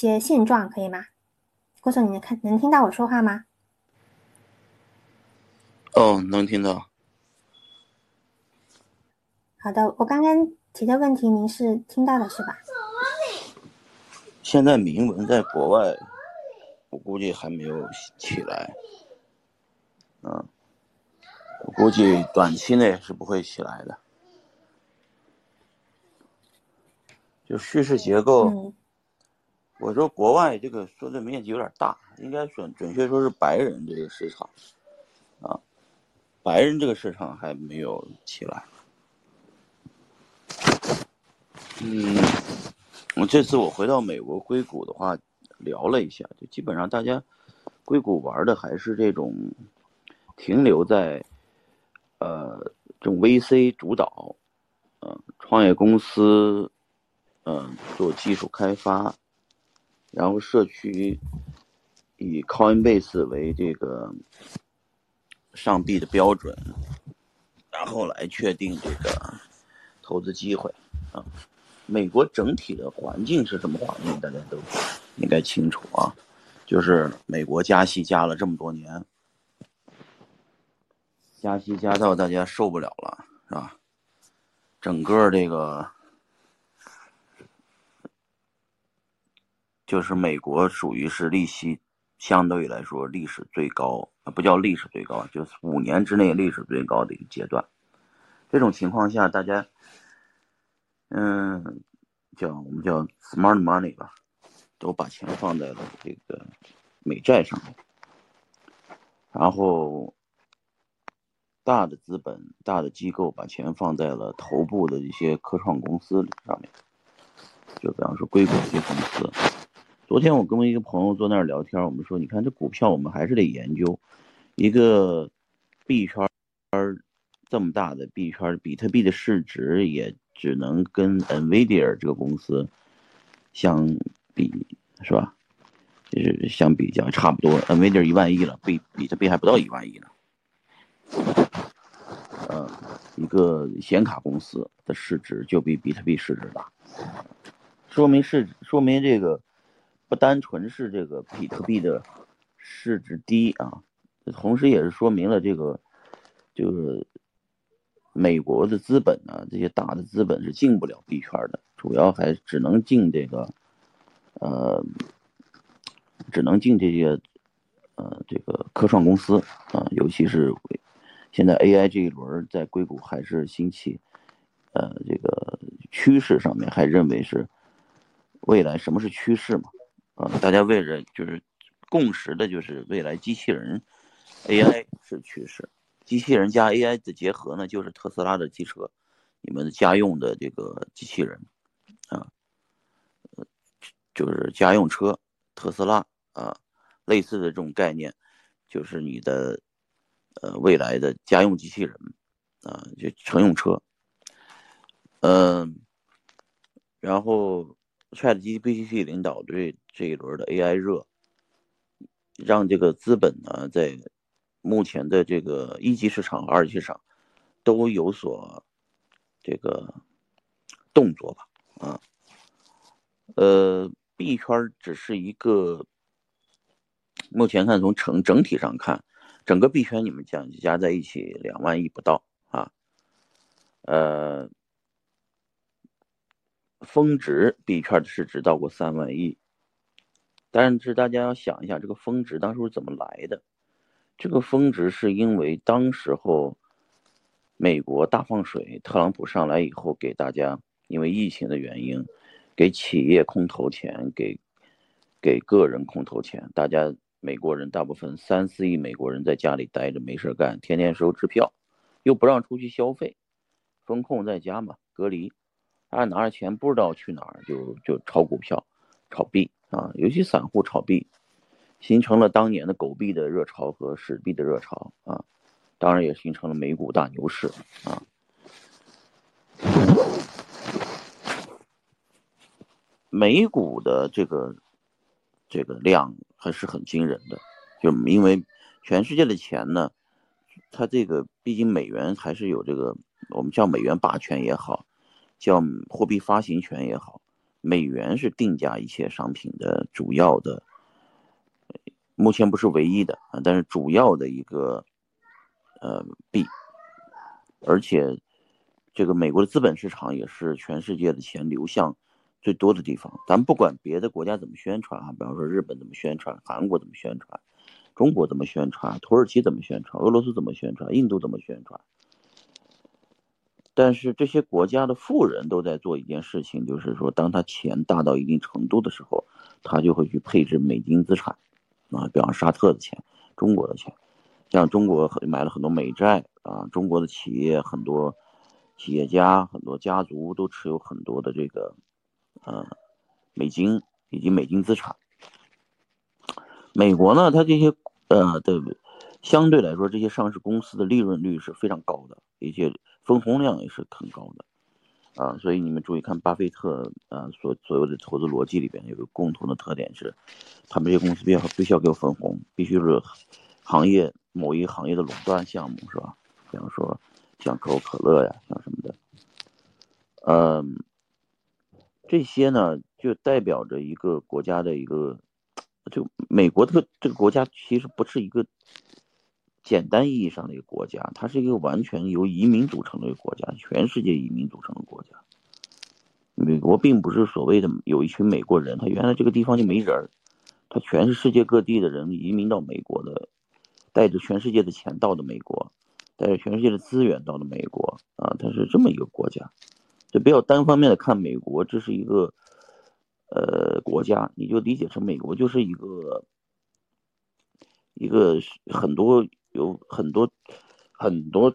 些现状，可以吗？郭总，你能看能听到我说话吗？哦，能听到。好的，我刚刚提的问题您是听到的是吧？现在铭文在国外，我估计还没有起来。嗯，我估计短期内是不会起来的。就叙事结构，我说国外这个说的面积有点大，应该准准确说是白人这个市场，啊，白人这个市场还没有起来。嗯，我这次我回到美国硅谷的话，聊了一下，就基本上大家硅谷玩的还是这种停留在呃这种 VC 主导，嗯，创业公司。嗯，做技术开发，然后社区以 Coinbase 为这个上币的标准，然后来确定这个投资机会啊。美国整体的环境是什么环境？大家都应该清楚啊，就是美国加息加了这么多年，加息加到大家受不了了，是吧？整个这个。就是美国属于是利息相对来说历史最高，不叫历史最高，就是五年之内历史最高的一个阶段。这种情况下，大家，嗯，叫我们叫 smart money 吧，都把钱放在了这个美债上面，然后大的资本、大的机构把钱放在了头部的一些科创公司上面，就比方说硅谷这些公司。昨天我跟我一个朋友坐那儿聊天，我们说，你看这股票，我们还是得研究一个币圈儿这么大的币圈，比特币的市值也只能跟 Nvidia 这个公司相比，是吧？就是相比较差不多，Nvidia 一万亿了，比比特币还不到一万亿呢。呃，一个显卡公司的市值就比比特币市值大，说明是说明这个。不单纯是这个比特币的市值低啊，同时也是说明了这个就是美国的资本呢，这些大的资本是进不了币圈的，主要还只能进这个呃，只能进这些呃这个科创公司啊，尤其是现在 AI 这一轮在硅谷还是兴起，呃，这个趋势上面还认为是未来什么是趋势嘛？啊，大家为了就是共识的，就是未来机器人 AI 是趋势，机器人加 AI 的结合呢，就是特斯拉的汽车，你们家用的这个机器人啊，就是家用车，特斯拉啊，类似的这种概念，就是你的呃未来的家用机器人啊，就乘用车，嗯，然后。ChatGPT 领导对这一轮的 AI 热，让这个资本呢，在目前的这个一级市场和二级市场都有所这个动作吧？啊，呃，币圈只是一个目前看，从整整体上看，整个币圈你们讲加在一起两万亿不到啊，呃。峰值币圈的市值到过三万亿，但是大家要想一下，这个峰值当初是怎么来的？这个峰值是因为当时候美国大放水，特朗普上来以后，给大家因为疫情的原因，给企业空投钱，给给个人空投钱，大家美国人大部分三四亿美国人在家里待着没事干，天天收支票，又不让出去消费，风控在家嘛，隔离。他拿着钱不知道去哪儿，就就炒股票、炒币啊，尤其散户炒币，形成了当年的狗币的热潮和史币的热潮啊，当然也形成了美股大牛市啊。美股的这个这个量还是很惊人的，就因为全世界的钱呢，它这个毕竟美元还是有这个我们叫美元霸权也好。叫货币发行权也好，美元是定价一些商品的主要的，目前不是唯一的啊，但是主要的一个呃币，而且这个美国的资本市场也是全世界的钱流向最多的地方。咱不管别的国家怎么宣传啊，比方说日本怎么宣传，韩国怎么宣传，中国怎么宣传，土耳其怎么宣传，俄罗斯怎么宣传，印度怎么宣传。但是这些国家的富人都在做一件事情，就是说，当他钱大到一定程度的时候，他就会去配置美金资产，啊，比方沙特的钱、中国的钱，像中国买了很多美债啊，中国的企业很多企业家、很多家族都持有很多的这个，呃，美金以及美金资产。美国呢，它这些呃的相对来说，这些上市公司的利润率是非常高的，一些。分红量也是很高的，啊，所以你们注意看，巴菲特啊，所所有的投资逻辑里边有个共同的特点是，他们这些公司必要必须要给我分红，必须是行业某一行业的垄断项目，是吧？比方说像可口可乐呀，像什么的，嗯，这些呢就代表着一个国家的一个，就美国这个这个国家其实不是一个。简单意义上的一个国家，它是一个完全由移民组成的一个国家，全世界移民组成的国家。美国并不是所谓的有一群美国人，他原来这个地方就没人儿，他全是世界各地的人移民到美国的，带着全世界的钱到的美国，带着全世界的资源到的美国啊，它是这么一个国家。就不要单方面的看美国，这是一个呃国家，你就理解成美国就是一个一个很多。有很多很多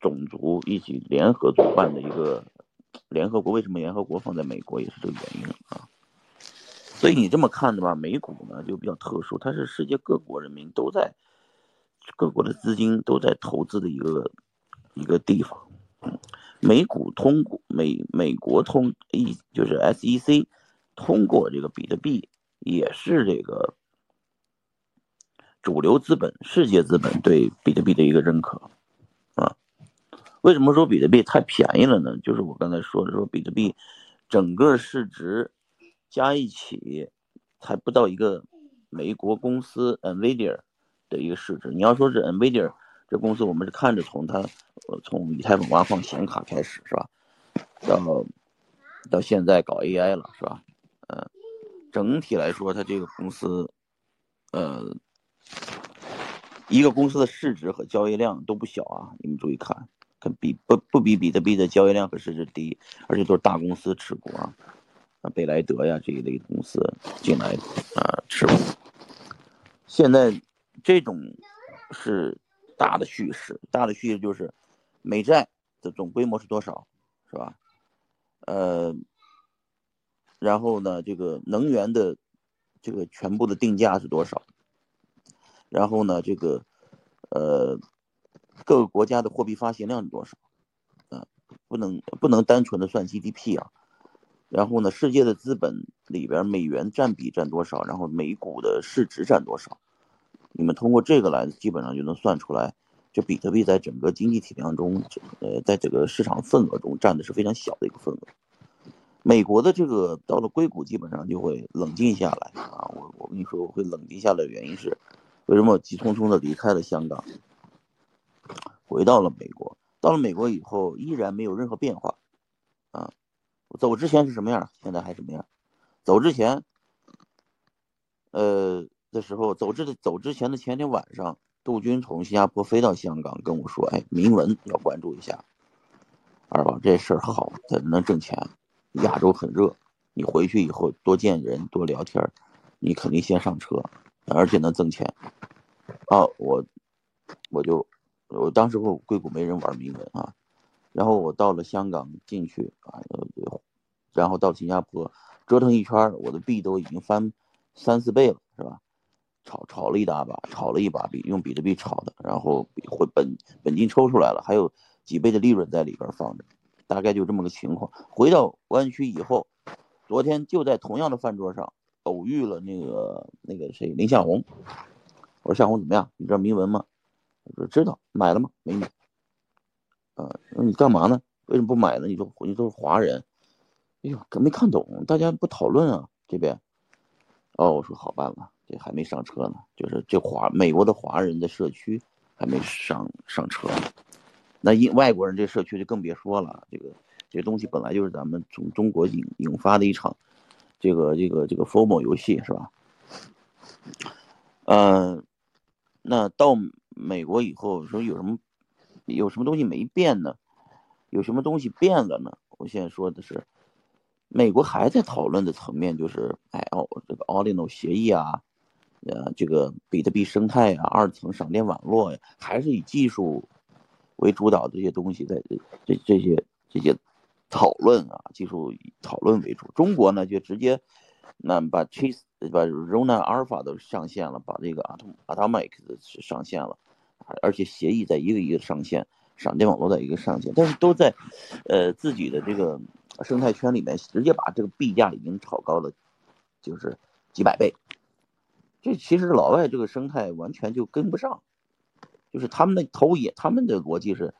种族一起联合主办的一个联合国，为什么联合国放在美国也是这个原因啊？所以你这么看的话，美股呢就比较特殊，它是世界各国人民都在各国的资金都在投资的一个一个地方。美股通过美美国通一就是 SEC 通过这个比特币也是这个。主流资本、世界资本对比特币的一个认可，啊，为什么说比特币太便宜了呢？就是我刚才说的，说比特币整个市值加一起才不到一个美国公司 Nvidia 的一个市值。你要说是 Nvidia 这公司，我们是看着从它从以太坊挖矿显卡开始是吧，到到现在搞 AI 了是吧？嗯，整体来说，它这个公司，呃。一个公司的市值和交易量都不小啊！你们注意看，可比不不比比特币的交易量和市值低，而且都是大公司持股啊，啊，贝莱德呀这一类的公司进来啊持股。现在这种是大的趋势，大的趋势就是美债的总规模是多少，是吧？呃，然后呢，这个能源的这个全部的定价是多少？然后呢，这个，呃，各个国家的货币发行量是多少？啊，不能不能单纯的算 GDP 啊。然后呢，世界的资本里边美元占比占多少？然后美股的市值占多少？你们通过这个来，基本上就能算出来，就比特币在整个经济体量中，呃，在整个市场份额中占的是非常小的一个份额。美国的这个到了硅谷，基本上就会冷静下来啊。我我跟你说，我会冷静下来的原因是。为什么急匆匆的离开了香港，回到了美国？到了美国以后，依然没有任何变化，啊，我走之前是什么样，现在还什么样？走之前，呃的时候，走之走之前的前天晚上，杜军从新加坡飞到香港跟我说：“哎，铭文要关注一下，二宝这事儿好，它能挣钱。亚洲很热，你回去以后多见人，多聊天，你肯定先上车。”而且能挣钱，啊，我我就我当时我硅谷没人玩铭文啊，然后我到了香港进去啊，然后到新加坡折腾一圈，我的币都已经翻三四倍了，是吧？炒炒了一大把，炒了一把币，用比特币炒的，然后回本本金抽出来了，还有几倍的利润在里边放着，大概就这么个情况。回到湾区以后，昨天就在同样的饭桌上。偶遇了那个那个谁林向红，我说向红怎么样？你知道铭文吗？他说知道，买了吗？没买。啊，那你干嘛呢？为什么不买呢？你说你都是华人，哎呦，可没看懂，大家不讨论啊这边。哦，我说好办了，这还没上车呢，就是这华美国的华人的社区还没上上车呢，那英外国人这社区就更别说了。这个这东西本来就是咱们从中国引引发的一场这个这个这个 formal 游戏是吧？嗯，那到美国以后说有什么有什么东西没变呢？有什么东西变了呢？我现在说的是。美国还在讨论的层面就是，哎哦，这个 o r d i n o 协议啊，呃，这个比特币生态啊，二层闪电网络呀，还是以技术为主导的这些东西在这这些这些讨论啊，技术以讨论为主。中国呢就直接那把 Chase 把 Rona Alpha 都上线了，把这个 Atom Atomic 上线了，而且协议在一个一个上线，闪电网络在一个上线，但是都在呃自己的这个。生态圈里面直接把这个币价已经炒高了，就是几百倍。这其实老外这个生态完全就跟不上，就是他们的投也，他们的逻辑是，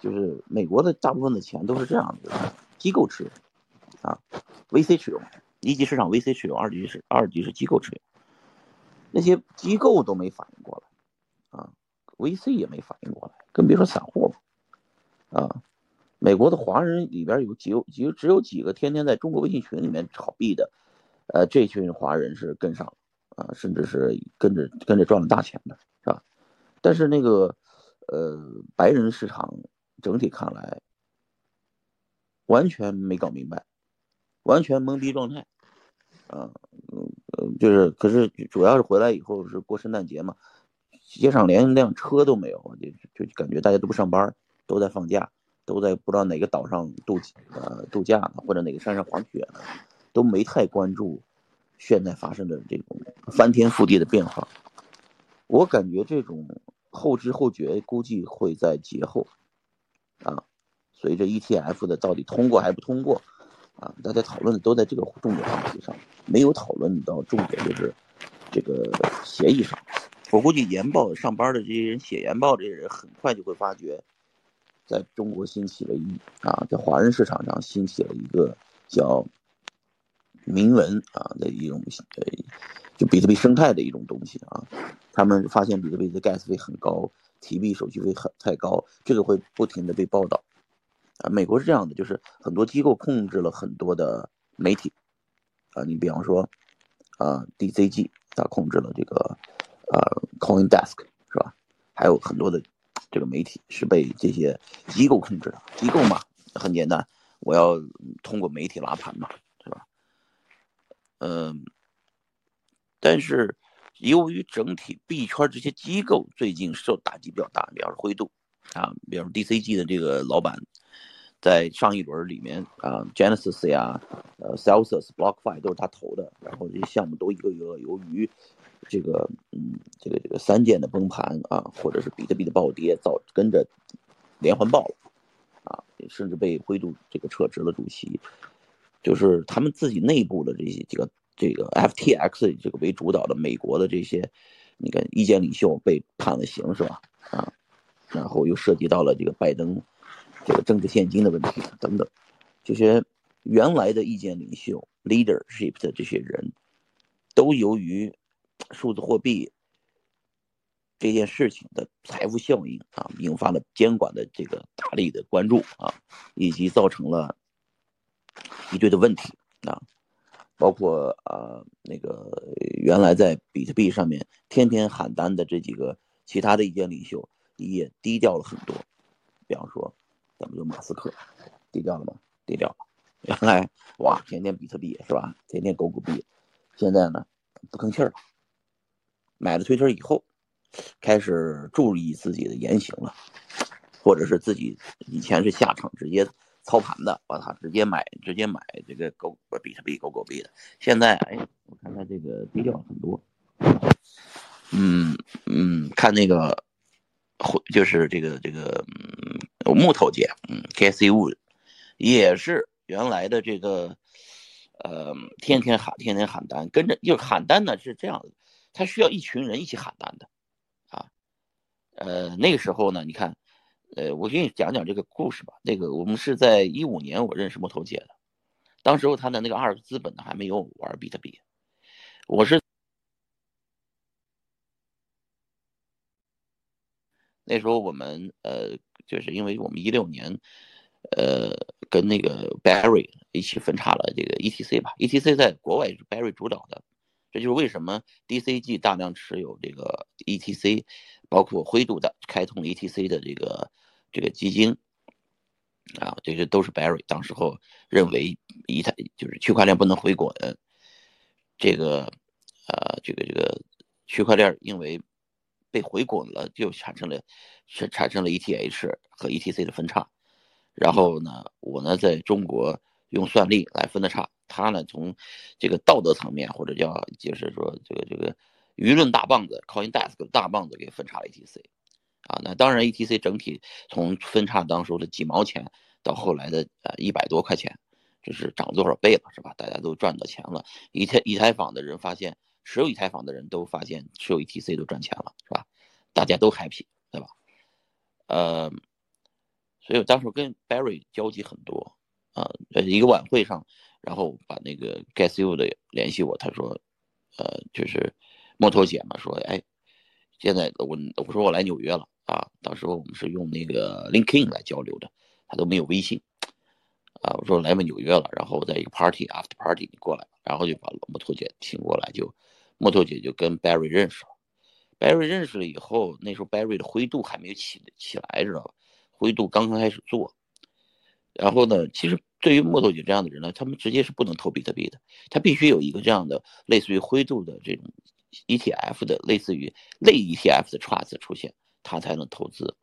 就是美国的大部分的钱都是这样的，机构持有啊，VC 持有，一级市场 VC 持有，二级是二级是机构持有，那些机构都没反应过来啊，VC 也没反应过来，更别说散户了啊。美国的华人里边有几有几只有几个天天在中国微信群里面炒币的，呃，这群华人是跟上了啊，甚至是跟着跟着赚了大钱的，是吧？但是那个呃，白人市场整体看来完全没搞明白，完全懵逼状态，啊，嗯，就是可是主要是回来以后是过圣诞节嘛，街上连一辆车都没有，就就感觉大家都不上班，都在放假。都在不知道哪个岛上度呃度假呢，或者哪个山上滑雪呢，都没太关注现在发生的这种翻天覆地的变化。我感觉这种后知后觉估计会在节后啊，随着 ETF 的到底通过还不通过啊，大家讨论的都在这个重点话题上，没有讨论到重点就是这个协议上。我估计研报上班的这些人写研报这些人很快就会发觉。在中国兴起了一啊，在华人市场上兴起了一个叫铭文啊的一种呃，就比特币生态的一种东西啊。他们发现比特币的 gas 费很高，提币手续费很太高，这个会不停的被报道啊。美国是这样的，就是很多机构控制了很多的媒体啊，你比方说啊，DCG 它控制了这个呃 Coin Desk 是吧？还有很多的。这个媒体是被这些机构控制的，机构嘛，很简单，我要通过媒体拉盘嘛，是吧？嗯，但是由于整体币圈这些机构最近受打击比较大，比方说灰度啊，比方说 DCG 的这个老板，在上一轮里面啊，Genesis 呀，呃，Celsius、BlockFi 都是他投的，然后这些项目都一个一个由于。这个嗯，这个这个三件的崩盘啊，或者是比特币的暴跌，造跟着连环爆了啊，甚至被灰度这个撤职了主席，就是他们自己内部的这些这个这个 FTX 这个为主导的美国的这些那个意见领袖被判了刑是吧？啊，然后又涉及到了这个拜登这个政治现金的问题等等，这些原来的意见领袖 leadership 的这些人都由于。数字货币这件事情的财富效应啊，引发了监管的这个大力的关注啊，以及造成了一堆的问题啊，包括啊那个原来在比特币上面天天喊单的这几个其他的意见领袖也低调了很多，比方说咱们说马斯克低调了吗？低调了。原来哇天天比特币是吧？天天狗狗币，现在呢不吭气儿了。买了推特以后，开始注意自己的言行了，或者是自己以前是下场直接操盘的，把它直接买直接买这个狗比特币狗狗币的，现在哎，我看他这个低调很多，嗯嗯，看那个，就是这个这个嗯木头姐，嗯，KC Wood 也是原来的这个，呃，天天喊天天喊单，跟着就是喊单呢是这样的。他需要一群人一起喊单的，啊，呃，那个时候呢，你看，呃，我给你讲讲这个故事吧。那个我们是在一五年我认识木头姐的，当时候他的那个阿尔资本呢还没有玩比特币，我是那时候我们呃，就是因为我们一六年，呃，跟那个 Barry 一起分叉了这个 ETC 吧，ETC 在国外是 Barry 主导的，这就是为什么 DCG 大量持有这个 ETC，包括灰度的开通 ETC 的这个这个基金。啊，这些都是 Barry 当时候认为以太就是区块链不能回滚，这个呃，这个这个区块链因为被回滚了，就产生了是产生了 ETH 和 ETC 的分叉。然后呢，我呢在中国用算力来分的差，他呢从这个道德层面或者叫就是说这个这个舆论大棒子 CoinDesk 大棒子给分叉了 ETC。啊，那当然，ETC 整体从分叉当初的几毛钱到后来的呃一百多块钱，这是涨多少倍了，是吧？大家都赚到钱了。以太以太坊的人发现，持有以太坊的人都发现持有 ETC 都赚钱了，是吧？大家都 happy，对吧？呃，所以我当时跟 Barry 交集很多啊，一个晚会上，然后把那个 GasU 的联系我，他说，呃，就是木头姐嘛，说，哎，现在我我说我来纽约了。啊，当时候我们是用那个 LinkedIn 来交流的，他都没有微信。啊，我说来吧纽约了，然后在一个 party after party 你过来，然后就把木头姐请过来，就木头姐就跟 Barry 认识了。Barry 认识了以后，那时候 Barry 的灰度还没有起起来，知道吧？灰度刚刚开始做。然后呢，其实对于木头姐这样的人呢，他们直接是不能投比特币的，他必须有一个这样的类似于灰度的这种 ETF 的类似于类 ETF 的 trust 出现。他才能投资，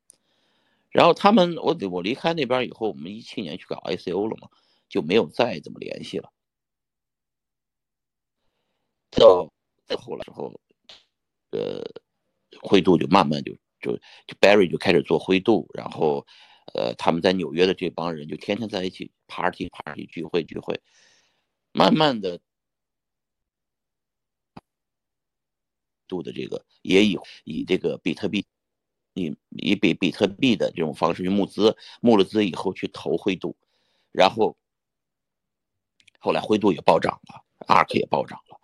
然后他们我我离开那边以后，我们一七年去搞 ICO 了嘛，就没有再怎么联系了。到再后来之后，呃，灰度就慢慢就就就 Barry 就开始做灰度，然后呃，他们在纽约的这帮人就天天在一起 party party 聚会聚会，慢慢的度的这个也以以这个比特币。以以比比特币的这种方式去募资，募了资以后去投灰度，然后后来灰度也暴涨了，ARK 也暴涨了，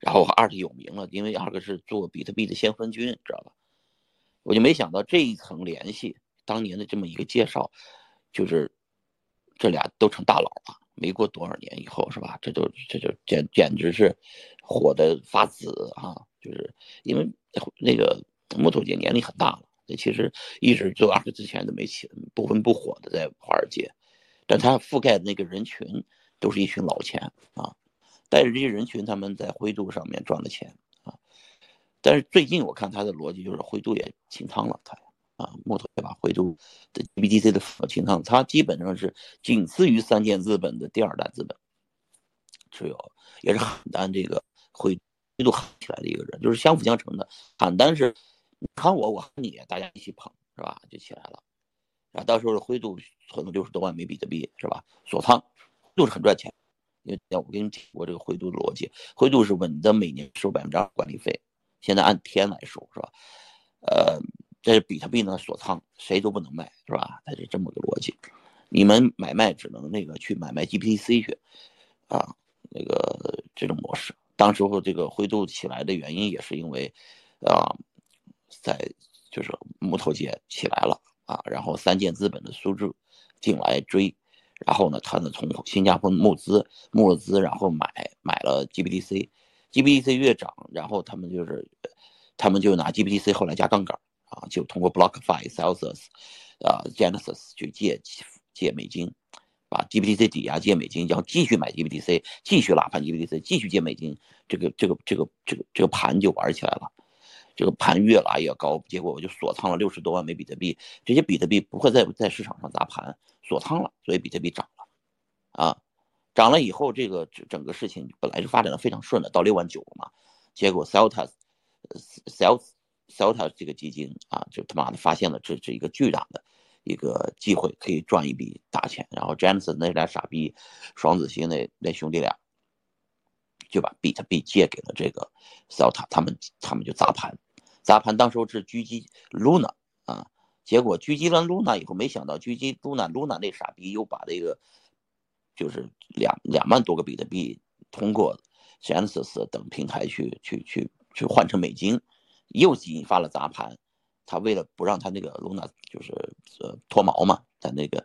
然后 ARK 有名了，因为 ARK 是做比特币的先锋军，知道吧？我就没想到这一层联系，当年的这么一个介绍，就是这俩都成大佬了，没过多少年以后，是吧？这就这就简简直是火的发紫啊！就是因为那个木头姐年龄很大了。这其实一直做二十之前都没起不温不火的在华尔街，但他覆盖的那个人群都是一群老钱啊，带着这些人群他们在灰度上面赚了钱啊，但是最近我看他的逻辑就是灰度也清仓了，他啊木头也把？灰度的 BTC 的清仓，他基本上是仅次于三箭资本的第二大资本持有，也是邯郸这个灰灰度起来的一个人，就是相辅相成的，喊单是。喊我，我喊你，大家一起捧，是吧？就起来了。啊，到时候灰度存了六十多万枚比特币，是吧？锁仓，就是很赚钱。因为我跟你提过这个灰度的逻辑，灰度是稳的，每年收百分之二管理费，现在按天来收，是吧？呃，这是比特币呢，锁仓，谁都不能卖，是吧？它是这么个逻辑。你们买卖只能那个去买卖 GPTC 去，啊，那个这种模式。当时候这个灰度起来的原因也是因为，啊。在就是木头姐起来了啊，然后三箭资本的苏志进来追，然后呢，他呢从新加坡募资募了资，然后买买了 GBDC，GBDC 越涨，然后他们就是他们就拿 GBDC 后来加杠杆啊，就通过 BlockFi、Celsius 啊 Genesis 去借借美金，把 GBTC 抵押借美金，然后继续买 GBTC，继续拉盘 GBTC，继续借美金，这个这个这个这个这个盘就玩起来了。这个盘越拉越高，结果我就锁仓了六十多万枚比特币。这些比特币不会再在市场上砸盘，锁仓了，所以比特币涨了，啊，涨了以后，这个整个事情本来是发展的非常顺的，到六万九了嘛。结果 Celta，Celt，Celta 这个基金啊，就他妈的发现了这是一个巨大的一个机会，可以赚一笔大钱。然后 James 那俩傻逼，双子星那那兄弟俩。就把比特币借给了这个 Celta，他们他们就砸盘，砸盘当时候是狙击 Luna 啊，结果狙击完 Luna 以后，没想到狙击 Luna Luna 那傻逼又把这个就是两两万多个比特币通过 Genesis 等平台去去去去换成美金，又引发了砸盘。他为了不让他那个露娜就是呃脱毛嘛，他那个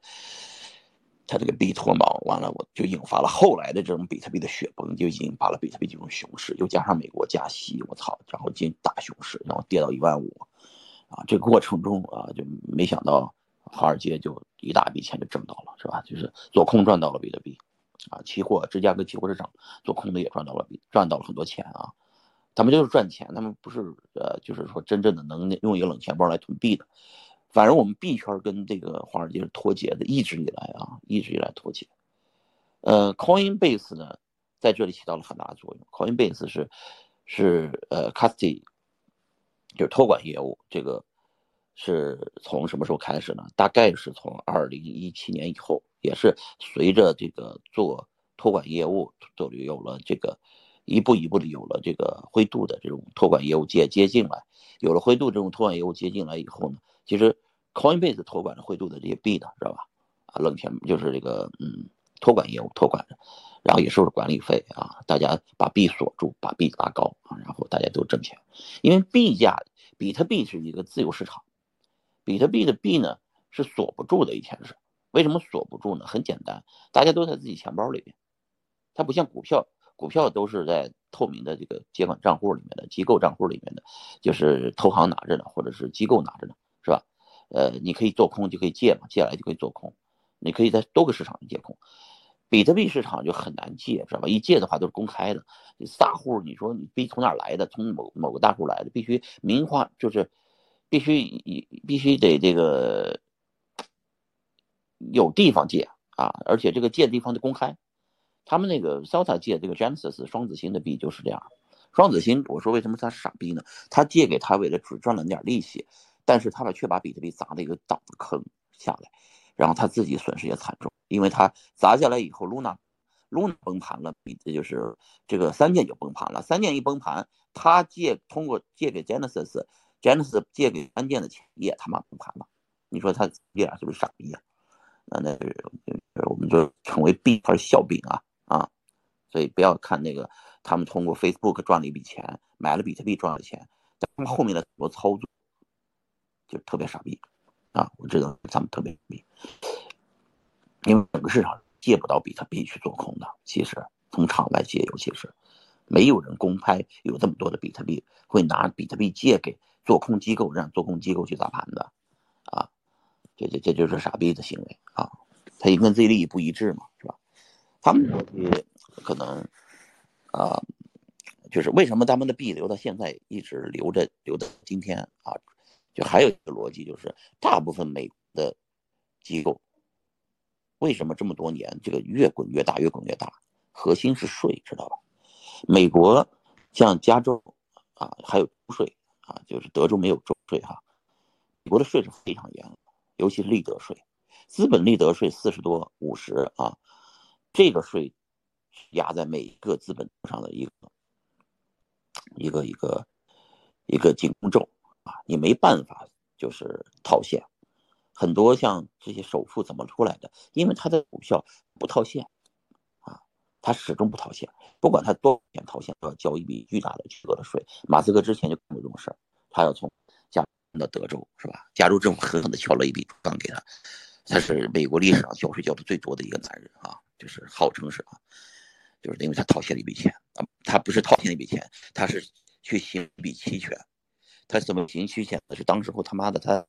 他这个币脱毛，完了我就引发了后来的这种比特币的雪崩，就引发了比特币这种熊市，又加上美国加息，我操，然后进大熊市，然后跌到一万五，啊，这个过程中啊，就没想到华尔街就一大笔钱就挣到了，是吧？就是做空赚到了比特币，啊，期货芝加哥期货市场做空的也赚到了币，赚到了很多钱啊。他们就是赚钱，他们不是呃，就是说真正的能用一个冷钱包来囤币的。反正我们币圈跟这个华尔街是脱节的，一直以来啊，一直以来脱节。呃，Coinbase 呢，在这里起到了很大的作用。Coinbase 是是呃 custody，就是托管业务。这个是从什么时候开始呢？大概是从二零一七年以后，也是随着这个做托管业务，都有了这个。一步一步的有了这个灰度的这种托管业务接接进来，有了灰度这种托管业务接进来以后呢，其实 Coinbase 托管了灰度的这些币的，知道吧？啊，冷钱就是这个嗯托管业务托管的，然后也收着管理费啊，大家把币锁住，把币拉高啊，然后大家都挣钱。因为币价，比特币是一个自由市场，比特币的币呢是锁不住的，以前是为什么锁不住呢？很简单，大家都在自己钱包里边，它不像股票。股票都是在透明的这个监管账户里面的机构账户里面的，就是投行拿着呢，或者是机构拿着呢，是吧？呃，你可以做空就可以借嘛，借来就可以做空，你可以在多个市场借空。比特币市场就很难借，知道吧？一借的话都是公开的，大户你说你币从哪来的？从某某个大户来的，必须明花，就是必须必须得这个有地方借啊，而且这个借地方得公开。他们那个 Sota 借这个 Genesis 双子星的币就是这样，双子星，我说为什么他是傻逼呢？他借给他为了只赚了点利息，但是他把却把比特币砸了一个大坑下来，然后他自己损失也惨重，因为他砸下来以后，Luna Luna 崩盘了，比这就是这个三件就崩盘了，三件一崩盘，他借通过借给 Genesis，Genesis 借给三件的钱也他妈崩盘了，你说他这俩是不是傻逼啊？那那我们就成为币圈笑柄啊！啊，所以不要看那个，他们通过 Facebook 赚了一笔钱，买了比特币赚了钱，但他们后面的很多操作就特别傻逼啊！我知道他们特别逼，因为整个市场借不到比特币去做空的。其实从场外借，尤其是没有人公开有这么多的比特币，会拿比特币借给做空机构，让做空机构去砸盘的啊！这这这就是傻逼的行为啊！他跟自己利益不一致嘛，是吧？他们逻辑可能，啊，就是为什么他们的币留到现在一直留着，留到今天啊？就还有一个逻辑就是，大部分美国的机构为什么这么多年这个越滚越大，越滚越大？核心是税，知道吧？美国像加州啊，还有税啊，就是德州没有州税哈。美国的税是非常严，尤其是利得税，资本利得税四十多五十啊。这个税压在每一个资本上的一个一个一个一个紧箍咒啊，你没办法就是套现。很多像这些首富怎么出来的？因为他的股票不套现啊，他始终不套现，不管他多少钱套现，都要交一笔巨大的巨额的税。马斯克之前就干过这种事儿，他要从加到德州是吧？加州政府狠狠的敲了一笔账给他，他是美国历史上交税交的最多的一个男人啊。就是号称是啊，就是因为他套现了一笔钱啊，他不是套现一笔钱，他是去行一笔期权，他怎么行期权呢？是当时候他妈的他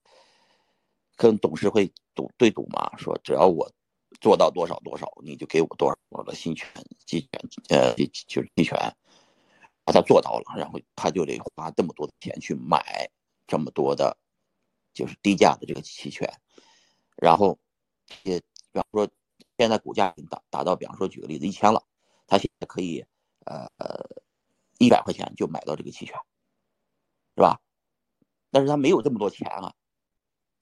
跟董事会赌对赌嘛，说只要我做到多少多少，你就给我多少我的新权期权，呃，就是期权，把他做到了，然后他就得花这么多的钱去买这么多的，就是低价的这个期权，然后也比方说。现在股价已经达达到，比方说举个例子，一千了，他现在可以，呃呃，一百块钱就买到这个期权，是吧？但是他没有这么多钱啊，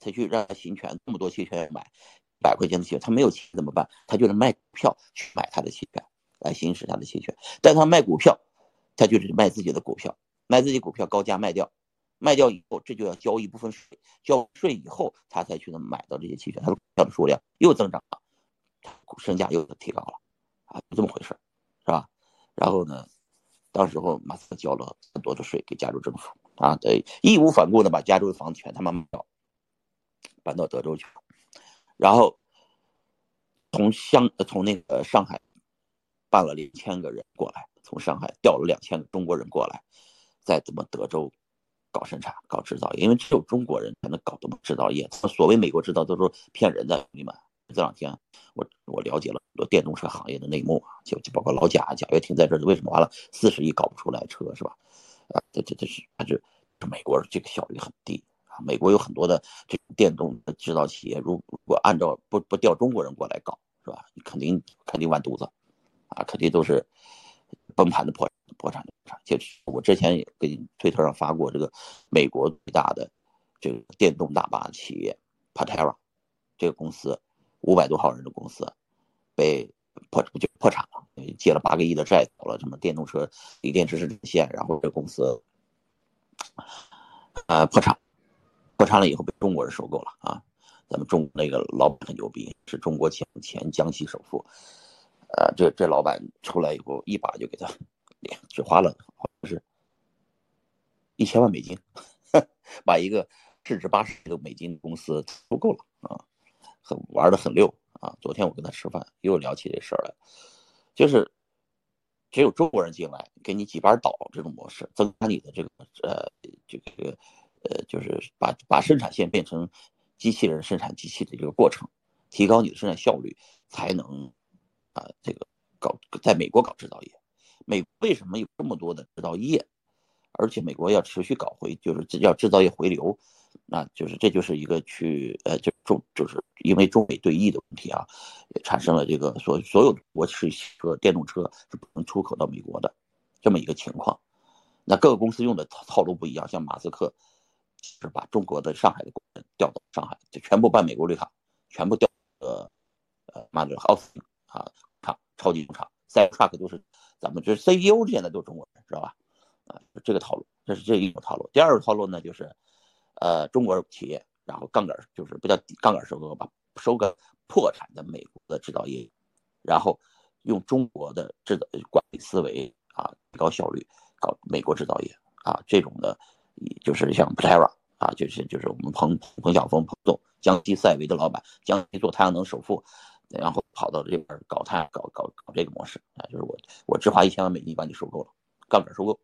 才去让他行权，这么多期权买百块钱的期权，他没有钱怎么办？他就是卖股票去买他的期权，来行使他的期权。但他卖股票，他就是卖自己的股票，卖自己股票高价卖掉，卖掉以后，这就要交一部分税，交税以后他才去能买到这些期权，他的股票的数量又增长了。身价又提高了，啊，就这么回事，是吧？然后呢，当时候马斯克交了很多的税给加州政府，啊，对，义无反顾的把加州的房子全他妈卖掉，搬到德州去，然后从香从那个上海办了两千个人过来，从上海调了两千个中国人过来，在怎么德州搞生产、搞制造业，因为只有中国人才能搞这么制造业，所谓美国制造都是骗人的，兄弟们。这两天我我了解了很多电动车行业的内幕啊，就就包括老贾、贾跃亭在这儿，为什么完了四十亿搞不出来车是吧？啊，这这这是还是美国这个效率很低啊。美国有很多的这电动制造企业，如果按照不不调中国人过来搞是吧？你肯定肯定完犊子啊，肯定都是崩盘的破破产的破产。就我之前也给你推特上发过这个美国最大的这个电动大巴企业 Patera 这个公司。五百多号人的公司被破就破产了，借了八个亿的债搞了。什么电动车锂电池生产线，然后这公司呃破产，破产了以后被中国人收购了啊。咱们中那个老板很牛逼，是中国前前江西首富。呃，这这老板出来以后，一把就给他 只花了好像是一千万美金，把一个市值八十亿美金的公司收购了啊。很玩的很溜啊！昨天我跟他吃饭，又聊起这事儿来，就是只有中国人进来给你几板倒这种模式，增加你的这个呃这个呃就是把把生产线变成机器人生产机器的这个过程，提高你的生产效率，才能啊这个搞在美国搞制造业。美为什么有这么多的制造业？而且美国要持续搞回，就是要制造业回流。那就是这就是一个去呃，就中就是因为中美对弈的问题啊，也产生了这个所所有的国汽车电动车是不能出口到美国的这么一个情况。那各个公司用的套路不一样，像马斯克是把中国的上海的工人调到上海，就全部办美国绿卡，全部调呃呃妈的奥斯啊厂超级工厂，Cybertruck 都是咱们这 CEO 现在都是中国人，知道吧？啊，这个套路，这是这一种套路。第二个套路呢，就是。呃，中国企业，然后杠杆就是不叫杠杆收购吧，收个破产的美国的制造业，然后用中国的制造管理思维啊，提高效率，搞美国制造业啊，这种的，就是像 Patera 啊，就是就是我们彭彭晓峰彭总，江西赛维的老板，江西做太阳能首富，然后跑到这边搞太搞搞搞这个模式啊，就是我我只花一千万美金把你收购了，杠杆收购。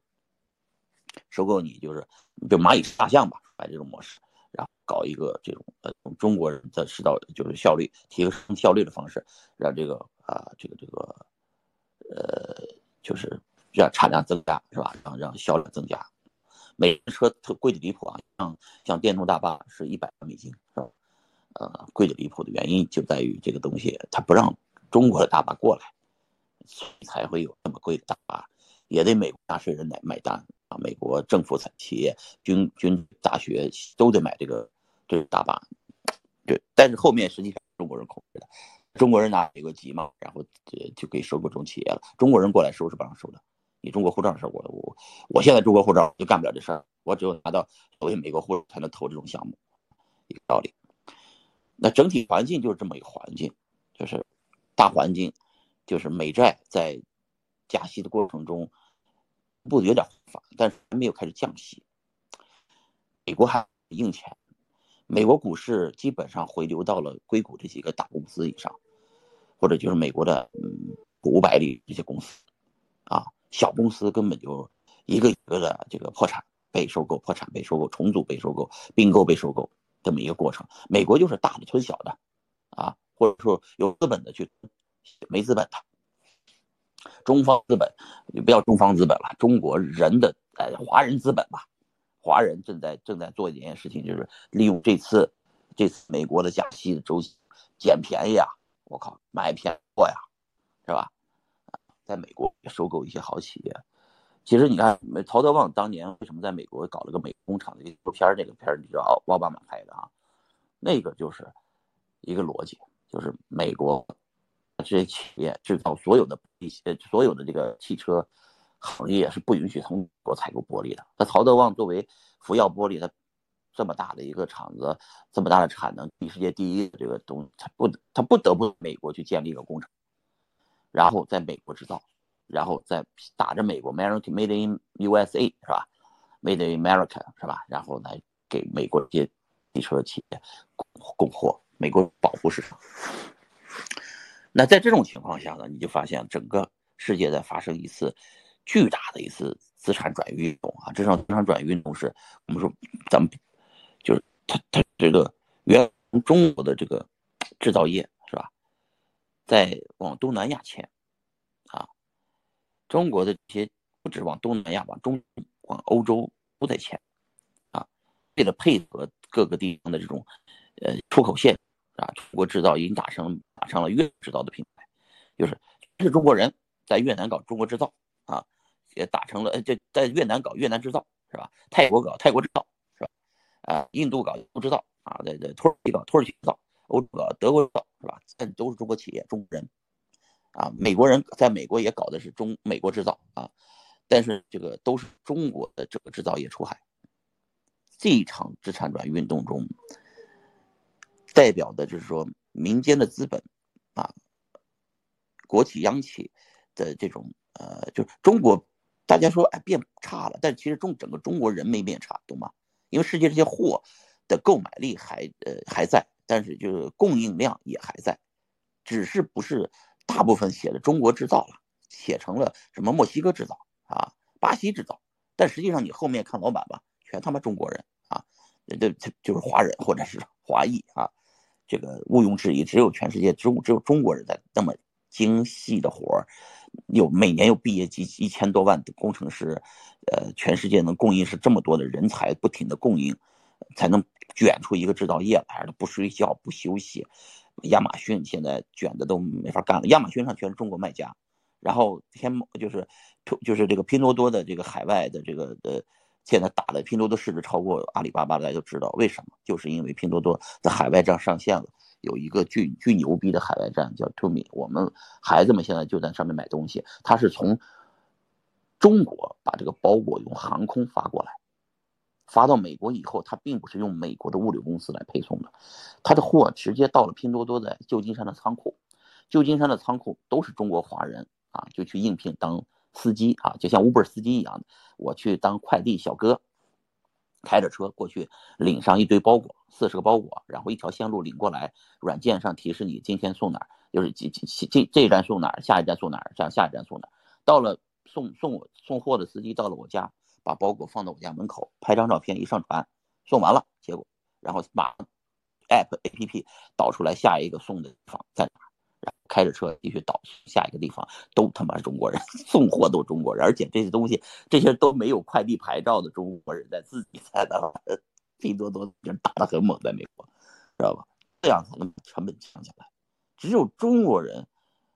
收购你就是就蚂蚁大象吧，摆这种模式，然后搞一个这种呃中国人的制造就是效率提升效率的方式，让这个啊这个这个呃就是让产量增加是吧？让让销量增加。每个车特贵的离谱啊，像像电动大巴是一百万美金是吧？呃，贵的离谱的原因就在于这个东西它不让中国的大巴过来，才会有那么贵的大巴，也得美国纳税人来买单。啊美国政府、企业、军军、大学都得买这个这大巴，对。但是后面实际上中国人控制的，中国人拿美国籍嘛，然后就就可以收购这种企业了。中国人过来收是不让收的，你中国护照的事我我我现在中国护照就干不了这事儿，我只有拿到所谓美国护照才能投这种项目，一个道理。那整体环境就是这么一个环境，就是大环境，就是美债在加息的过程中。步子有点缓，但是还没有开始降息。美国还印钱，美国股市基本上回流到了硅谷这几个大公司以上，或者就是美国的嗯五百里这些公司，啊，小公司根本就一个一个的这个破产被收购，破产被收购，重组被收购，并购被收购这么一个过程。美国就是大的吞小的，啊，或者说有资本的去没资本的。中方资本，你不要中方资本了，中国人的呃华人资本吧，华人正在正在做一件事情，就是利用这次这次美国的加息的周期捡便宜啊！我靠，买便宜货呀，是吧？在美国收购一些好企业。其实你看，曹德旺当年为什么在美国搞了个美工厂的纪录片？那个片儿你知道奥巴马拍的啊？那个就是一个逻辑，就是美国。这些企业制造所有的一些所有的这个汽车行业是不允许从国采购玻璃的。那曹德旺作为福耀玻璃，他这么大的一个厂子，这么大的产能，世界第一的这个东西，他不他不得不美国去建立一个工厂，然后在美国制造，然后再打着美国 America Made in USA 是吧？Made in America 是吧？然后来给美国这些汽车企业供供货，美国保护市场。那在这种情况下呢，你就发现整个世界在发生一次巨大的一次资产转移运动啊！这场资产转移运动是我们说，咱们就是它它这个原中国的这个制造业是吧，在往东南亚迁啊，中国的这些不止往东南亚，往中往欧洲都在迁啊，为了配合各个地方的这种呃出口线啊，中国制造已经打上打上了越制造的品牌，就是是中国人在越南搞中国制造。啊，也打成了，呃，这在越南搞越南制造是吧？泰国搞泰国制造是吧？啊，印度搞印度制造啊，在在土耳其搞土耳其制造，欧洲搞德国制造是吧？但都是中国企业，中国人啊，美国人在美国也搞的是中美国制造啊，但是这个都是中国的这个制造业出海。这一场资产转运动中，代表的就是说民间的资本啊，国企央企的这种。呃，就是中国，大家说哎变差了，但其实中整个中国人没变差，懂吗？因为世界这些货的购买力还呃还在，但是就是供应量也还在，只是不是大部分写的中国制造了，写成了什么墨西哥制造啊、巴西制造，但实际上你后面看老板吧，全他妈中国人啊，这这就是华人或者是华裔啊，这个毋庸置疑，只有全世界只有只有中国人在那么精细的活儿。有每年有毕业几一千多万的工程师，呃，全世界能供应是这么多的人才，不停的供应，才能卷出一个制造业来。不睡觉不休息，亚马逊现在卷的都没法干了。亚马逊上全是中国卖家，然后天猫就是就是这个拼多多的这个海外的这个呃，现在打的拼多多市值超过阿里巴巴，大家都知道为什么？就是因为拼多多在海外站上线了。有一个巨巨牛逼的海外站叫 Tumi，我们孩子们现在就在上面买东西。他是从中国把这个包裹用航空发过来，发到美国以后，他并不是用美国的物流公司来配送的，他的货直接到了拼多多在旧金山的仓库，旧金山的仓库都是中国华人啊，就去应聘当司机啊，就像 Uber 司机一样的，我去当快递小哥。开着车过去，领上一堆包裹，四十个包裹，然后一条线路领过来，软件上提示你今天送哪儿，就是这这这这一站送哪儿，下一站送哪儿，这样下一站送哪儿。到了送送我送货的司机到了我家，把包裹放到我家门口，拍张照片一上传，送完了，结果然后把 app A P P 导出来下一个送的地方在哪。开着车继续倒下一个地方，都他妈是中国人，送货都中国人，而且这些东西这些都没有快递牌照的中国人在自己在那拼多多打得很猛，在美国，知道吧？这样才能成本降下来。只有中国人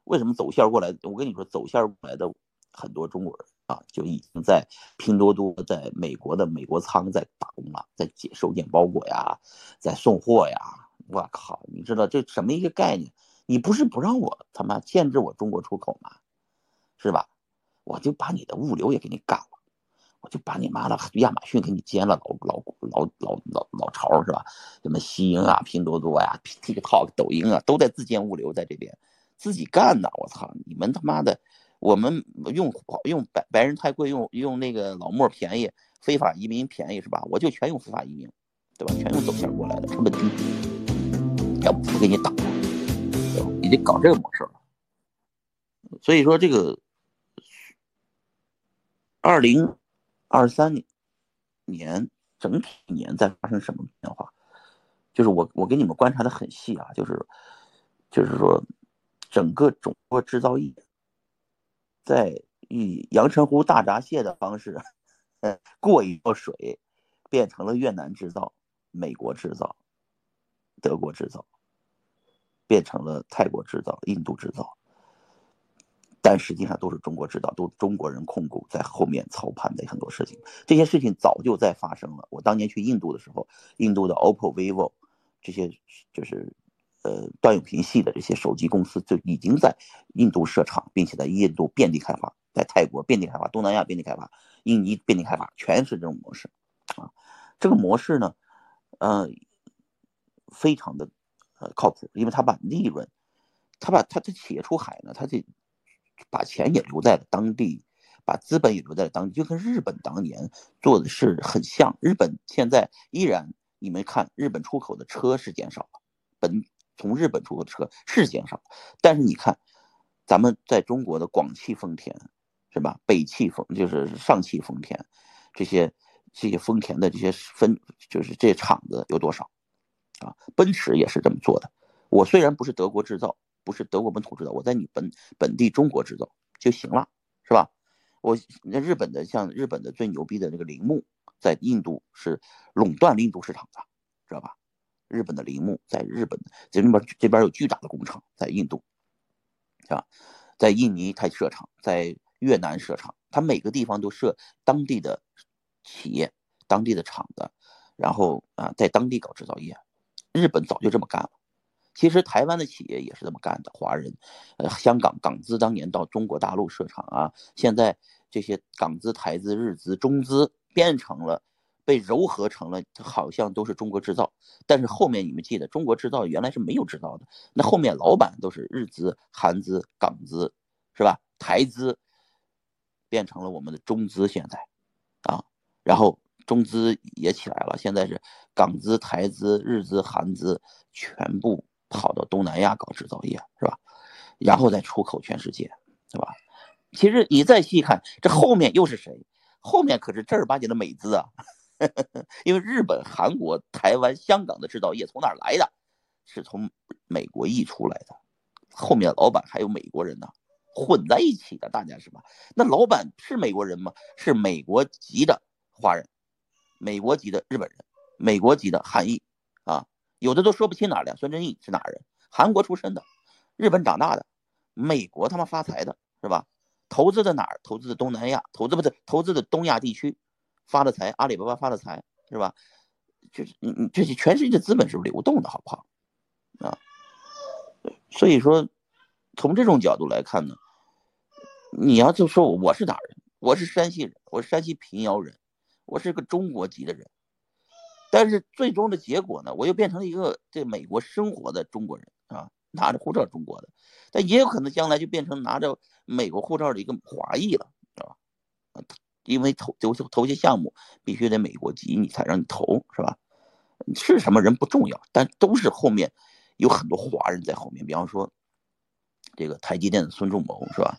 为什么走线过来？我跟你说，走线过来的很多中国人啊，就已经在拼多多在美国的美国仓在打工了，在接收件包裹呀，在送货呀。我靠，你知道这什么一个概念？你不是不让我他妈限制我中国出口吗？是吧？我就把你的物流也给你干了，我就把你妈的亚马逊给你兼了，老老老老老老巢是吧？什么西英啊、拼多多呀、TikTok、抖音啊，都在自建物流在这边，自己干呢。我操，你们他妈的，我们用用白白人太贵，用用那个老莫便宜，非法移民便宜是吧？我就全用非法移民，对吧？全用走线过来的，成本低，要不给你打。你得搞这个模式了，所以说这个二零二三年整体年在发生什么变化？就是我我给你们观察的很细啊，就是就是说整个中国制造业在以阳澄湖大闸蟹的方式 过一道水，变成了越南制造、美国制造、德国制造。变成了泰国制造、印度制造，但实际上都是中国制造，都中国人控股在后面操盘的很多事情。这些事情早就在发生了。我当年去印度的时候，印度的 OPPO、vivo 这些就是呃段永平系的这些手机公司就已经在印度设厂，并且在印度遍地开花，在泰国遍地开花，东南亚遍地开花，印尼遍地开花，全是这种模式啊。这个模式呢，嗯，非常的呃靠谱，因为他把利润，他把他的企业出海呢，他得把钱也留在了当地，把资本也留在了当地，就跟日本当年做的是很像。日本现在依然，你们看，日本出口的车是减少了，本从日本出口的车是减少，但是你看，咱们在中国的广汽丰田，是吧？北汽丰就是上汽丰田，这些。这些丰田的这些分，就是这些厂子有多少啊？奔驰也是这么做的。我虽然不是德国制造，不是德国本土制造，我在你本本地中国制造就行了，是吧？我那日本的像日本的最牛逼的那个铃木，在印度是垄断印度市场的，知道吧？日本的铃木在日本这边这边有巨大的工厂在印度，是吧？在印尼它设厂，在越南设厂，它每个地方都设当地的。企业当地的厂子，然后啊，在当地搞制造业，日本早就这么干了。其实台湾的企业也是这么干的，华人，呃，香港港资当年到中国大陆设厂啊，现在这些港资、台资、日资、中资变成了被糅合成了，好像都是中国制造。但是后面你们记得，中国制造原来是没有制造的，那后面老板都是日资、韩资、港资，是吧？台资变成了我们的中资，现在啊。然后中资也起来了，现在是港资、台资、日资、韩资全部跑到东南亚搞制造业，是吧？然后再出口全世界，是吧？其实你再细看，这后面又是谁？后面可是正儿八经的美资啊！因为日本、韩国、台湾、香港的制造业从哪来的？是从美国溢出来的，后面老板还有美国人呢，混在一起的，大家是吧？那老板是美国人吗？是美国籍的。华人，美国籍的日本人，美国籍的韩裔，啊，有的都说不清哪儿的。孙正义是哪人？韩国出身的，日本长大的，美国他妈发财的是吧？投资的哪儿？投资的东南亚，投资不是投资的东亚地区，发的财，阿里巴巴发的财是吧？就是你你这些全世界资本是流动的，好不好？啊，所以说从这种角度来看呢，你要就说我是哪人？我是山西人，我是山西平遥人。我是个中国籍的人，但是最终的结果呢，我又变成了一个在美国生活的中国人啊，拿着护照中国的，但也有可能将来就变成拿着美国护照的一个华裔了，是吧？因为投投投些项目必须得美国籍，你才让你投，是吧？是什么人不重要，但都是后面有很多华人在后面，比方说这个台积电的孙仲谋，是吧？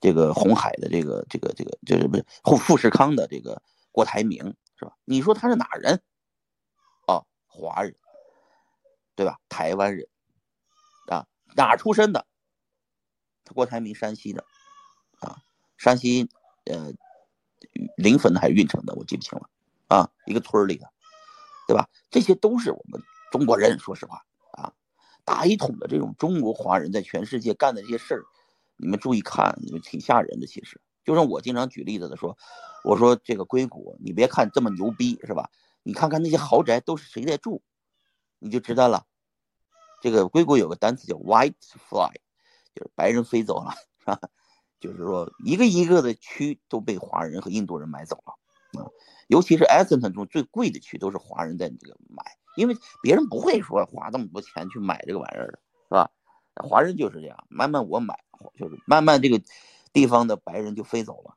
这个红海的这个这个这个就是不是富富士康的这个。郭台铭是吧？你说他是哪人？哦，华人，对吧？台湾人啊，哪出身的？他郭台铭山西的啊，山西呃临汾的还是运城的，我记不清了啊，一个村里的，对吧？这些都是我们中国人，说实话啊，大一统的这种中国华人在全世界干的这些事儿，你们注意看，你们挺吓人的，其实。就像我经常举例子的说，我说这个硅谷，你别看这么牛逼，是吧？你看看那些豪宅都是谁在住，你就知道了。这个硅谷有个单词叫 “white fly”，就是白人飞走了，是吧？就是说一个一个的区都被华人和印度人买走了啊。尤其是 e s s e n 中最贵的区都是华人在这个买，因为别人不会说花那么多钱去买这个玩意儿，是吧？华人就是这样，慢慢我买，就是慢慢这个。地方的白人就飞走了，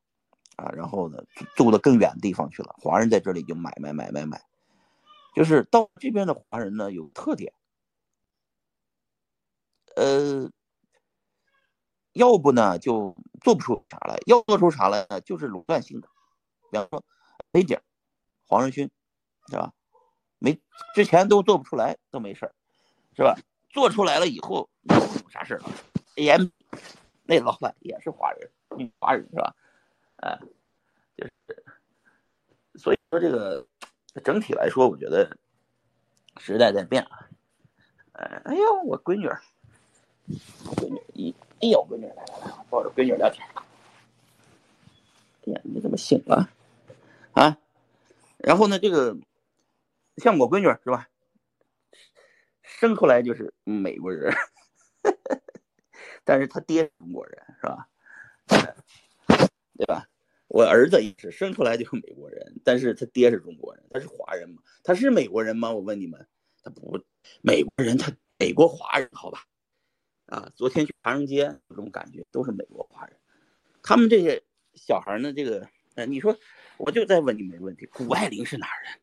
啊，然后呢，住到更远的地方去了。华人在这里就买买买买买，就是到这边的华人呢有特点，呃，要不呢就做不出啥来，要做出啥来呢就是垄断性的，比方说梅姐、黄仁勋，是吧？没之前都做不出来都没事儿，是吧？做出来了以后有啥事儿了？AM。那老板也是华人，女华人是吧？哎，就是，所以说这个整体来说，我觉得时代在变啊。哎，哎呦，我闺女，闺女一，哎呦，闺女来来来，抱着闺女聊天。哎呀，你怎么醒了？啊？然后呢，这个像我闺女是吧？生出来就是美国人。但是他爹是中国人，是吧？对吧？我儿子也是生出来就是美国人，但是他爹是中国人。他是华人吗？他是美国人吗？我问你们，他不，美国人，他美国华人，好吧？啊，昨天去唐人街，有种感觉，都是美国华人。他们这些小孩呢，这个，呃，你说，我就再问你们一个问题：谷爱凌是哪儿人？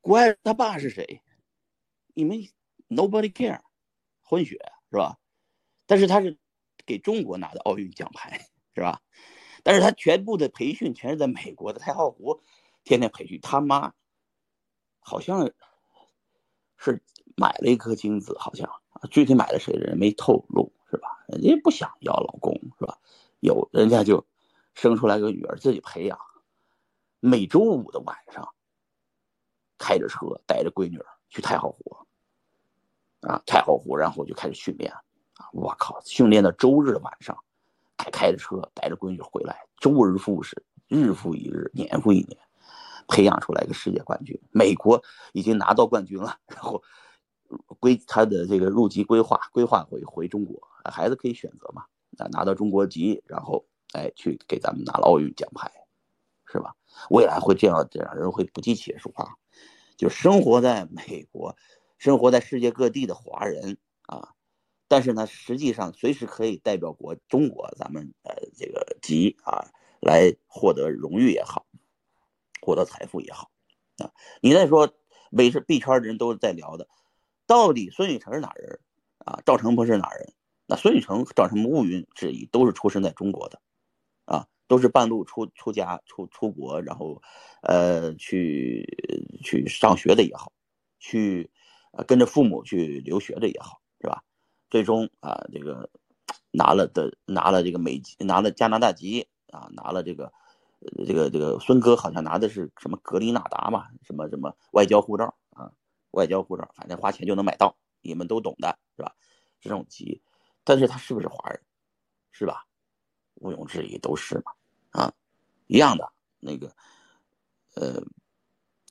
谷爱他爸是谁？你们 nobody care，混血是吧？但是他是给中国拿的奥运奖牌是吧？但是他全部的培训全是在美国的太浩湖，天天培训。他妈好像是买了一颗精子，好像具体买了谁的人没透露是吧？人家不想要老公是吧？有人家就生出来个女儿自己培养。每周五的晚上，开着车带着闺女去太浩湖，啊，太浩湖，然后就开始训练。啊，我靠！训练到周日晚上，开开着车带着闺女回来，周而复始，日复一日，年复一年，培养出来一个世界冠军。美国已经拿到冠军了，然后归他的这个入籍规划，规划回回中国，孩子可以选择嘛？啊，拿到中国籍，然后哎去给咱们拿了奥运奖牌，是吧？未来会这样，这样人会不计其数啊！就生活在美国，生活在世界各地的华人啊。但是呢，实际上随时可以代表国中国，咱们呃这个籍啊，来获得荣誉也好，获得财富也好，啊，你再说，美是币圈的人都在聊的，到底孙雨辰是哪人啊？赵成鹏是哪人？那孙雨辰、赵成鹏毋庸置疑都是出生在中国的，啊，都是半路出出家出出国，然后，呃，去去上学的也好，去啊跟着父母去留学的也好，是吧？最终啊，这个拿了的拿了这个美籍，拿了加拿大籍啊，拿了这个这个这个孙哥好像拿的是什么格林纳达嘛，什么什么外交护照啊，外交护照，反正花钱就能买到，你们都懂的是吧？这种籍，但是他是不是华人？是吧？毋庸置疑都是嘛，啊，一样的那个，呃，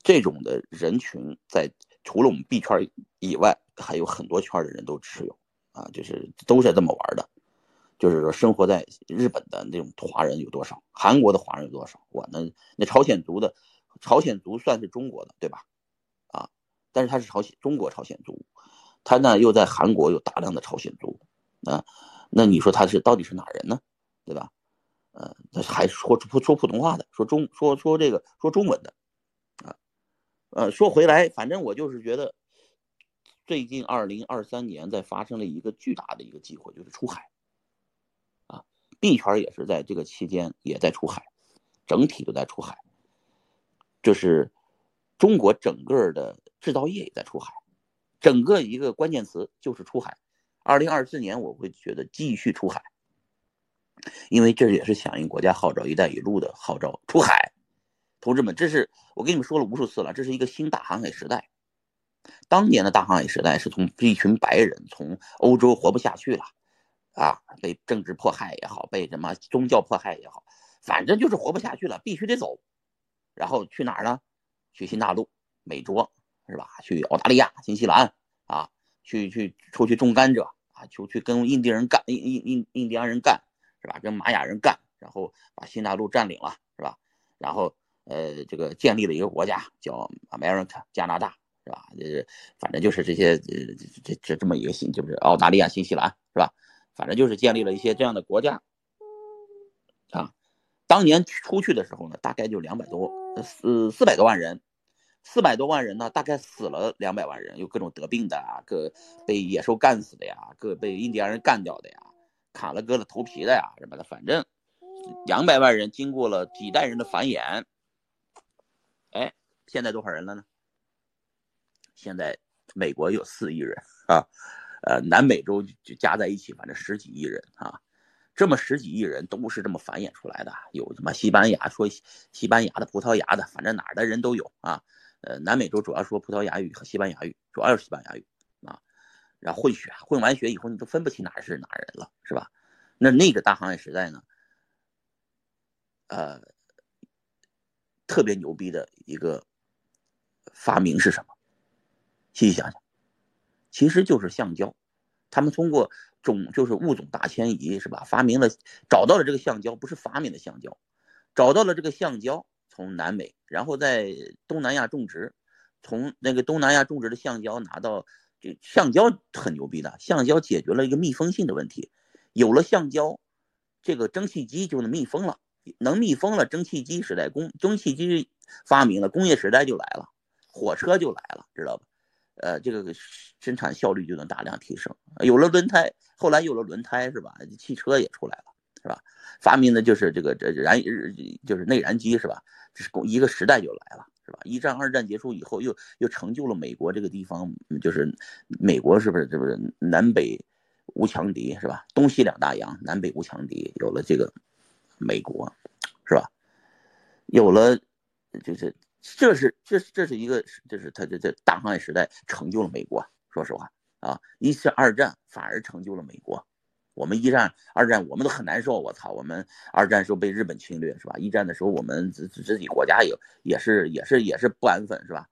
这种的人群在除了我们币圈以外，还有很多圈的人都持有。啊，就是都是这么玩的，就是说生活在日本的那种华人有多少，韩国的华人有多少？我呢，那朝鲜族的，朝鲜族算是中国的，对吧？啊，但是他是朝鲜中国朝鲜族，他呢又在韩国有大量的朝鲜族，啊，那你说他是到底是哪人呢？对吧？呃，他还说说说普通话的，说中说说这个说中文的，呃，说回来，反正我就是觉得。最近二零二三年在发生了一个巨大的一个机会，就是出海，啊，币圈也是在这个期间也在出海，整体都在出海，就是中国整个的制造业也在出海，整个一个关键词就是出海。二零二四年我会觉得继续出海，因为这也是响应国家号召“一带一路”的号召，出海，同志们，这是我跟你们说了无数次了，这是一个新大航海时代。当年的大航海时代是从一群白人从欧洲活不下去了，啊，被政治迫害也好，被什么宗教迫害也好，反正就是活不下去了，必须得走。然后去哪儿呢？去新大陆、美洲，是吧？去澳大利亚、新西兰啊，去去出去种甘蔗啊，出去跟印第人干，印印印印第安人干，是吧？跟玛雅人干，然后把新大陆占领了，是吧？然后呃，这个建立了一个国家叫 America 加拿大。是吧？就是反正就是这些，呃，这这这么一个新，就是澳大利亚、新西兰，是吧？反正就是建立了一些这样的国家，啊，当年出去的时候呢，大概就两百多，四四百多万人，四百多万人呢，大概死了两百万人，有各种得病的啊，各被野兽干死的呀，各被印第安人干掉的呀，砍了割了头皮的呀，什么的，反正两百万人经过了几代人的繁衍，现在多少人了呢？现在美国有四亿人啊，呃，南美洲就加在一起，反正十几亿人啊，这么十几亿人都是这么繁衍出来的。有什么西班牙说西班牙的、葡萄牙的，反正哪儿的人都有啊。呃，南美洲主要说葡萄牙语和西班牙语，主要是西班牙语啊。然后混血，混完血以后你都分不清哪是哪人了，是吧？那那个大航海时代呢，呃，特别牛逼的一个发明是什么？细细想想，其实就是橡胶。他们通过种就是物种大迁移，是吧？发明了，找到了这个橡胶，不是发明的橡胶，找到了这个橡胶从南美，然后在东南亚种植，从那个东南亚种植的橡胶拿到，这橡胶很牛逼的，橡胶解决了一个密封性的问题，有了橡胶，这个蒸汽机就能密封了，能密封了，蒸汽机时代工蒸汽机发明了，工业时代就来了，火车就来了，知道吧？呃，这个生产效率就能大量提升。有了轮胎，后来有了轮胎是吧？汽车也出来了是吧？发明的就是这个这燃就是内燃机是吧？这是一个时代就来了是吧？一战二战结束以后，又又成就了美国这个地方，就是美国是不是这不是南北无强敌是吧？东西两大洋，南北无强敌，有了这个美国是吧？有了就是。这是这这是一个，这是他这这大航海时代成就了美国。说实话啊，一次二战反而成就了美国。我们一战、二战我们都很难受。我操，我们二战时候被日本侵略是吧？一战的时候我们自自己国家也也是也是也是不安分是吧？